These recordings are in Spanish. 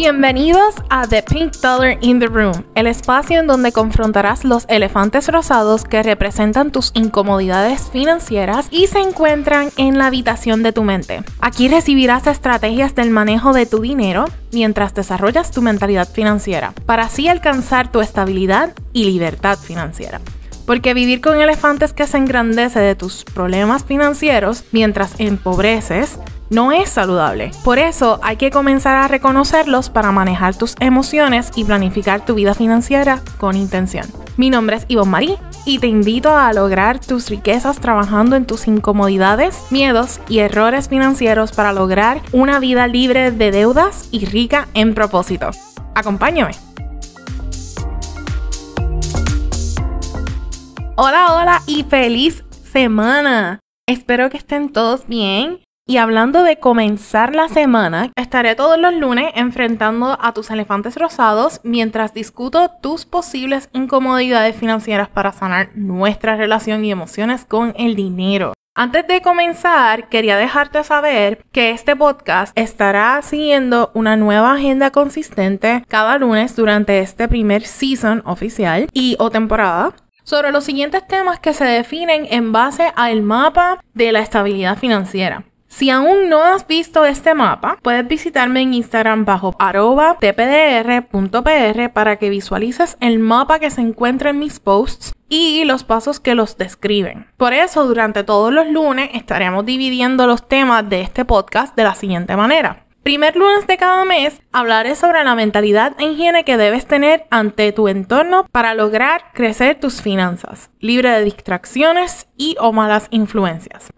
Bienvenidos a The Pink Dollar in the Room, el espacio en donde confrontarás los elefantes rosados que representan tus incomodidades financieras y se encuentran en la habitación de tu mente. Aquí recibirás estrategias del manejo de tu dinero mientras desarrollas tu mentalidad financiera, para así alcanzar tu estabilidad y libertad financiera. Porque vivir con elefantes que se engrandece de tus problemas financieros mientras empobreces no es saludable. Por eso hay que comenzar a reconocerlos para manejar tus emociones y planificar tu vida financiera con intención. Mi nombre es Ivonne Marie y te invito a lograr tus riquezas trabajando en tus incomodidades, miedos y errores financieros para lograr una vida libre de deudas y rica en propósito. Acompáñame. Hola, hola y feliz semana. Espero que estén todos bien. Y hablando de comenzar la semana, estaré todos los lunes enfrentando a tus elefantes rosados mientras discuto tus posibles incomodidades financieras para sanar nuestra relación y emociones con el dinero. Antes de comenzar, quería dejarte saber que este podcast estará siguiendo una nueva agenda consistente cada lunes durante este primer season oficial y o temporada sobre los siguientes temas que se definen en base al mapa de la estabilidad financiera. Si aún no has visto este mapa, puedes visitarme en Instagram bajo arroba tpdr.pr para que visualices el mapa que se encuentra en mis posts y los pasos que los describen. Por eso, durante todos los lunes estaremos dividiendo los temas de este podcast de la siguiente manera. Primer lunes de cada mes hablaré sobre la mentalidad e higiene que debes tener ante tu entorno para lograr crecer tus finanzas, libre de distracciones y o malas influencias.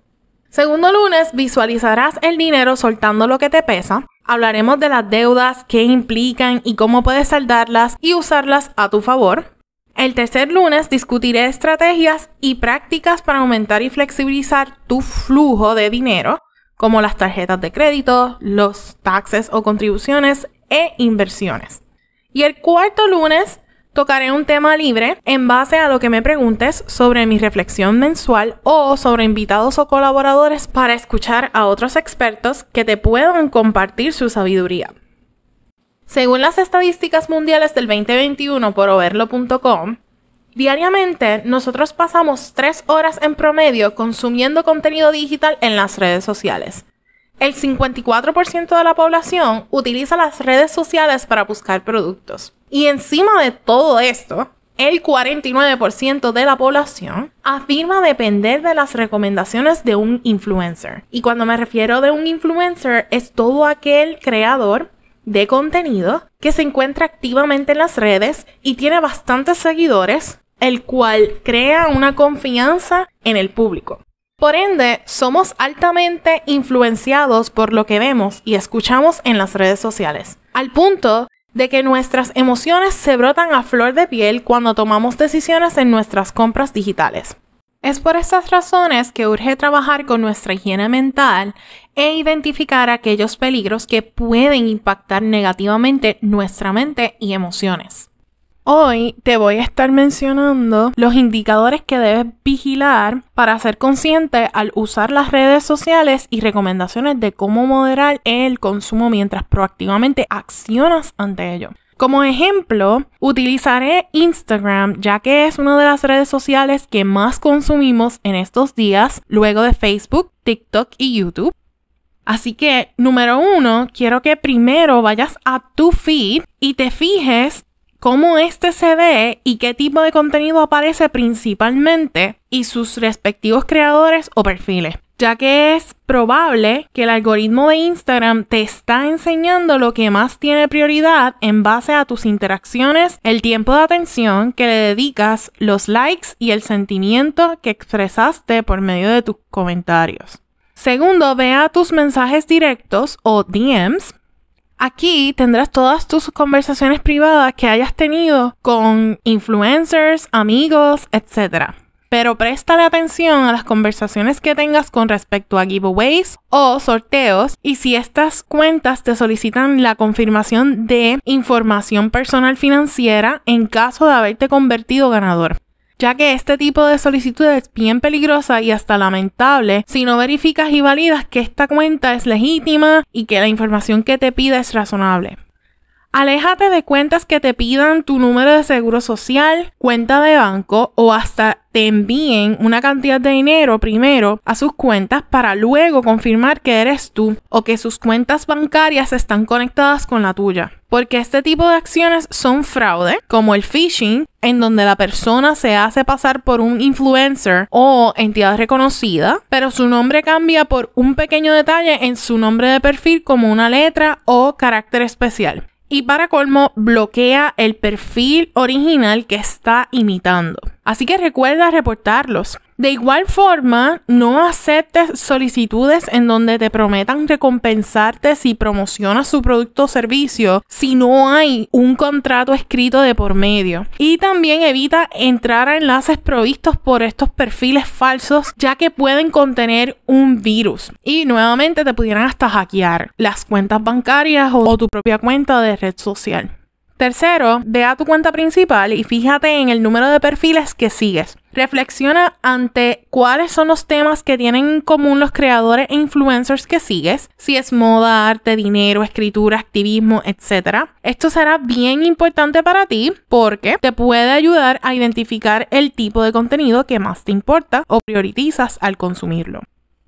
Segundo lunes visualizarás el dinero soltando lo que te pesa. Hablaremos de las deudas, qué implican y cómo puedes saldarlas y usarlas a tu favor. El tercer lunes discutiré estrategias y prácticas para aumentar y flexibilizar tu flujo de dinero como las tarjetas de crédito, los taxes o contribuciones e inversiones. Y el cuarto lunes tocaré un tema libre en base a lo que me preguntes sobre mi reflexión mensual o sobre invitados o colaboradores para escuchar a otros expertos que te puedan compartir su sabiduría. Según las estadísticas mundiales del 2021 por overlo.com, Diariamente, nosotros pasamos 3 horas en promedio consumiendo contenido digital en las redes sociales. El 54% de la población utiliza las redes sociales para buscar productos. Y encima de todo esto, el 49% de la población afirma depender de las recomendaciones de un influencer. Y cuando me refiero de un influencer, es todo aquel creador de contenido que se encuentra activamente en las redes y tiene bastantes seguidores, el cual crea una confianza en el público. Por ende, somos altamente influenciados por lo que vemos y escuchamos en las redes sociales, al punto de que nuestras emociones se brotan a flor de piel cuando tomamos decisiones en nuestras compras digitales. Es por estas razones que urge trabajar con nuestra higiene mental e identificar aquellos peligros que pueden impactar negativamente nuestra mente y emociones. Hoy te voy a estar mencionando los indicadores que debes vigilar para ser consciente al usar las redes sociales y recomendaciones de cómo moderar el consumo mientras proactivamente accionas ante ello. Como ejemplo, utilizaré Instagram ya que es una de las redes sociales que más consumimos en estos días luego de Facebook, TikTok y YouTube. Así que, número uno, quiero que primero vayas a tu feed y te fijes cómo este se ve y qué tipo de contenido aparece principalmente y sus respectivos creadores o perfiles ya que es probable que el algoritmo de Instagram te está enseñando lo que más tiene prioridad en base a tus interacciones, el tiempo de atención que le dedicas, los likes y el sentimiento que expresaste por medio de tus comentarios. Segundo, vea tus mensajes directos o DMs. Aquí tendrás todas tus conversaciones privadas que hayas tenido con influencers, amigos, etc. Pero préstale atención a las conversaciones que tengas con respecto a giveaways o sorteos y si estas cuentas te solicitan la confirmación de información personal financiera en caso de haberte convertido ganador ya que este tipo de solicitud es bien peligrosa y hasta lamentable si no verificas y validas que esta cuenta es legítima y que la información que te pide es razonable. Aléjate de cuentas que te pidan tu número de seguro social, cuenta de banco o hasta te envíen una cantidad de dinero primero a sus cuentas para luego confirmar que eres tú o que sus cuentas bancarias están conectadas con la tuya. Porque este tipo de acciones son fraude, como el phishing, en donde la persona se hace pasar por un influencer o entidad reconocida, pero su nombre cambia por un pequeño detalle en su nombre de perfil como una letra o carácter especial. Y para colmo, bloquea el perfil original que está imitando. Así que recuerda reportarlos. De igual forma, no aceptes solicitudes en donde te prometan recompensarte si promocionas su producto o servicio si no hay un contrato escrito de por medio. Y también evita entrar a enlaces provistos por estos perfiles falsos ya que pueden contener un virus. Y nuevamente te pudieran hasta hackear las cuentas bancarias o, o tu propia cuenta de red social. Tercero, ve a tu cuenta principal y fíjate en el número de perfiles que sigues. Reflexiona ante cuáles son los temas que tienen en común los creadores e influencers que sigues, si es moda, arte, dinero, escritura, activismo, etc. Esto será bien importante para ti porque te puede ayudar a identificar el tipo de contenido que más te importa o priorizas al consumirlo.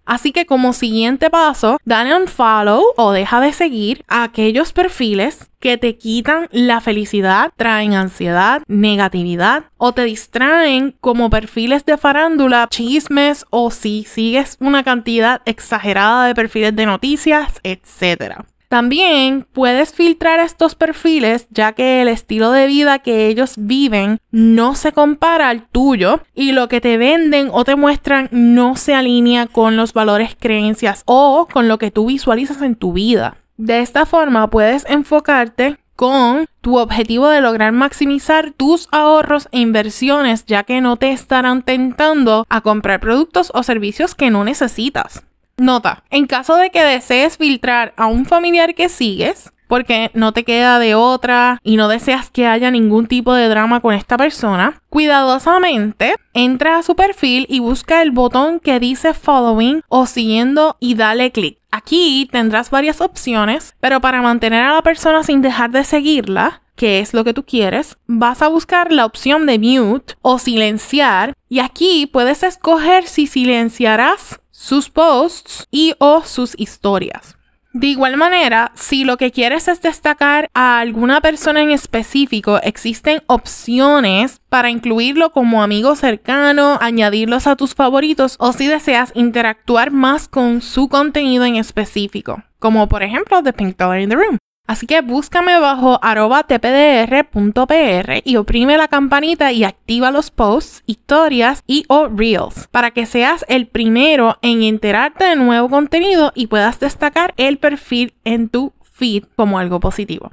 Así que como siguiente paso, dale un follow o deja de seguir a aquellos perfiles que te quitan la felicidad, traen ansiedad, negatividad o te distraen como perfiles de farándula, chismes o si sigues una cantidad exagerada de perfiles de noticias, etc. También puedes filtrar estos perfiles ya que el estilo de vida que ellos viven no se compara al tuyo y lo que te venden o te muestran no se alinea con los valores, creencias o con lo que tú visualizas en tu vida. De esta forma puedes enfocarte con tu objetivo de lograr maximizar tus ahorros e inversiones ya que no te estarán tentando a comprar productos o servicios que no necesitas. Nota, en caso de que desees filtrar a un familiar que sigues, porque no te queda de otra y no deseas que haya ningún tipo de drama con esta persona, cuidadosamente entra a su perfil y busca el botón que dice following o siguiendo y dale clic. Aquí tendrás varias opciones, pero para mantener a la persona sin dejar de seguirla, que es lo que tú quieres, vas a buscar la opción de mute o silenciar y aquí puedes escoger si silenciarás sus posts y o sus historias. De igual manera, si lo que quieres es destacar a alguna persona en específico, existen opciones para incluirlo como amigo cercano, añadirlos a tus favoritos o si deseas interactuar más con su contenido en específico, como por ejemplo The Pink Dollar in the Room. Así que búscame bajo arroba tpdr.pr y oprime la campanita y activa los posts, historias y o reels para que seas el primero en enterarte de nuevo contenido y puedas destacar el perfil en tu feed como algo positivo.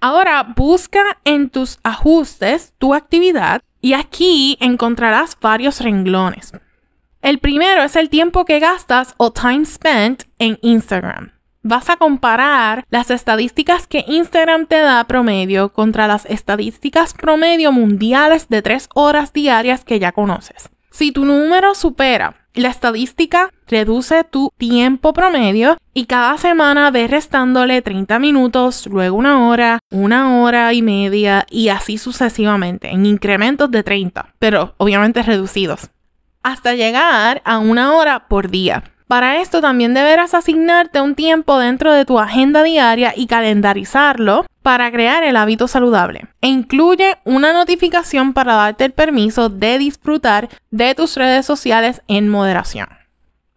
Ahora busca en tus ajustes tu actividad y aquí encontrarás varios renglones. El primero es el tiempo que gastas o time spent en Instagram vas a comparar las estadísticas que Instagram te da promedio contra las estadísticas promedio mundiales de 3 horas diarias que ya conoces. Si tu número supera la estadística, reduce tu tiempo promedio y cada semana ves restándole 30 minutos, luego una hora, una hora y media y así sucesivamente, en incrementos de 30, pero obviamente reducidos, hasta llegar a una hora por día. Para esto también deberás asignarte un tiempo dentro de tu agenda diaria y calendarizarlo para crear el hábito saludable. E incluye una notificación para darte el permiso de disfrutar de tus redes sociales en moderación.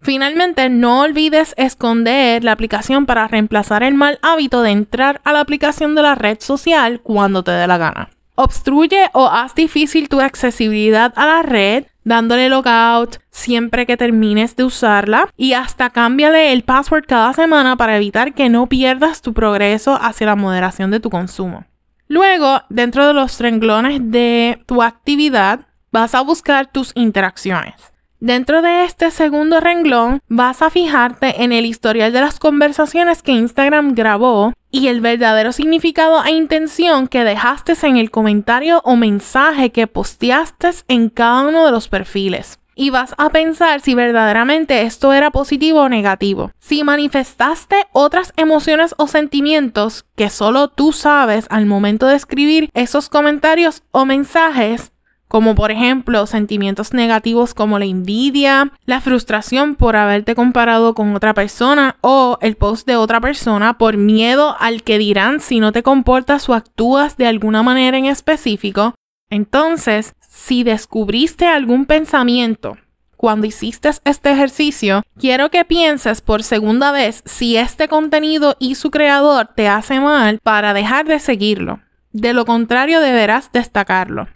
Finalmente, no olvides esconder la aplicación para reemplazar el mal hábito de entrar a la aplicación de la red social cuando te dé la gana. Obstruye o haz difícil tu accesibilidad a la red dándole logout siempre que termines de usarla y hasta cámbiale el password cada semana para evitar que no pierdas tu progreso hacia la moderación de tu consumo. Luego, dentro de los renglones de tu actividad, vas a buscar tus interacciones. Dentro de este segundo renglón vas a fijarte en el historial de las conversaciones que Instagram grabó y el verdadero significado e intención que dejaste en el comentario o mensaje que posteaste en cada uno de los perfiles. y vas a pensar si verdaderamente esto era positivo o negativo. Si manifestaste otras emociones o sentimientos que solo tú sabes al momento de escribir esos comentarios o mensajes, como por ejemplo sentimientos negativos como la envidia, la frustración por haberte comparado con otra persona o el post de otra persona por miedo al que dirán si no te comportas o actúas de alguna manera en específico, entonces, si descubriste algún pensamiento cuando hiciste este ejercicio, quiero que pienses por segunda vez si este contenido y su creador te hace mal para dejar de seguirlo. De lo contrario, deberás destacarlo.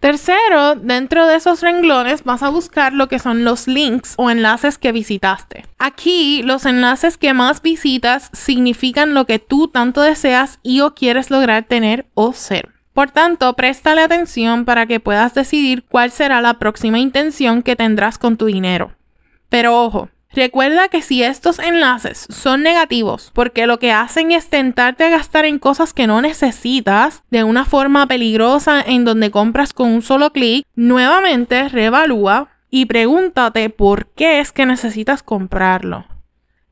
Tercero, dentro de esos renglones vas a buscar lo que son los links o enlaces que visitaste. Aquí, los enlaces que más visitas significan lo que tú tanto deseas y o quieres lograr tener o ser. Por tanto, préstale atención para que puedas decidir cuál será la próxima intención que tendrás con tu dinero. Pero ojo, Recuerda que si estos enlaces son negativos porque lo que hacen es tentarte a gastar en cosas que no necesitas de una forma peligrosa en donde compras con un solo clic, nuevamente reevalúa y pregúntate por qué es que necesitas comprarlo.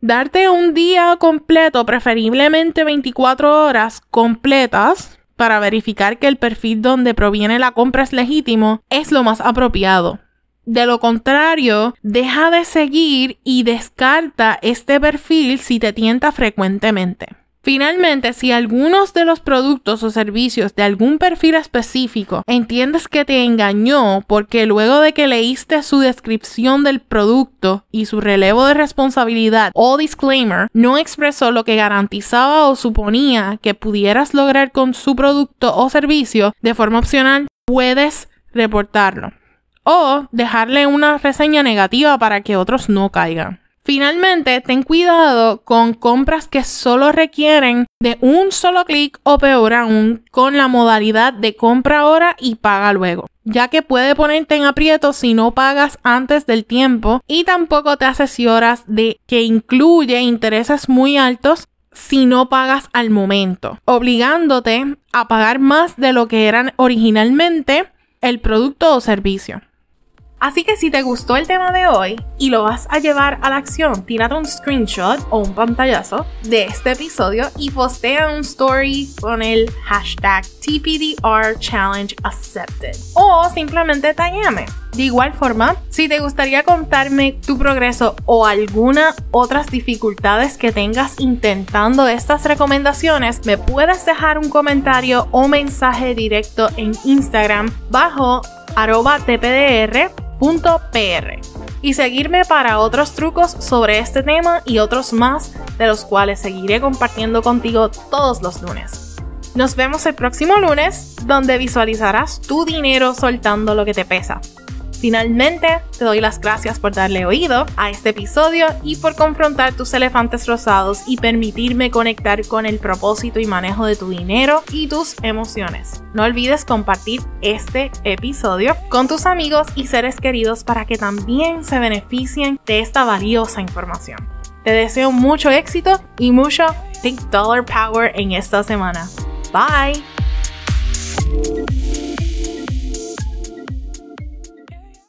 Darte un día completo, preferiblemente 24 horas completas, para verificar que el perfil donde proviene la compra es legítimo es lo más apropiado. De lo contrario, deja de seguir y descarta este perfil si te tienta frecuentemente. Finalmente, si algunos de los productos o servicios de algún perfil específico entiendes que te engañó porque luego de que leíste su descripción del producto y su relevo de responsabilidad o disclaimer no expresó lo que garantizaba o suponía que pudieras lograr con su producto o servicio de forma opcional, puedes reportarlo o dejarle una reseña negativa para que otros no caigan. Finalmente, ten cuidado con compras que solo requieren de un solo clic o peor aún con la modalidad de compra ahora y paga luego, ya que puede ponerte en aprieto si no pagas antes del tiempo y tampoco te asesoras de que incluye intereses muy altos si no pagas al momento, obligándote a pagar más de lo que eran originalmente el producto o servicio. Así que si te gustó el tema de hoy y lo vas a llevar a la acción, tírate un screenshot o un pantallazo de este episodio y postea un story con el hashtag TPDR Challenge Accepted o simplemente taguéame. De igual forma, si te gustaría contarme tu progreso o alguna otras dificultades que tengas intentando estas recomendaciones, me puedes dejar un comentario o mensaje directo en Instagram bajo arroba tpdr .pr y seguirme para otros trucos sobre este tema y otros más de los cuales seguiré compartiendo contigo todos los lunes. Nos vemos el próximo lunes donde visualizarás tu dinero soltando lo que te pesa. Finalmente, te doy las gracias por darle oído a este episodio y por confrontar tus elefantes rosados y permitirme conectar con el propósito y manejo de tu dinero y tus emociones. No olvides compartir este episodio con tus amigos y seres queridos para que también se beneficien de esta valiosa información. Te deseo mucho éxito y mucho Think Dollar Power en esta semana. Bye!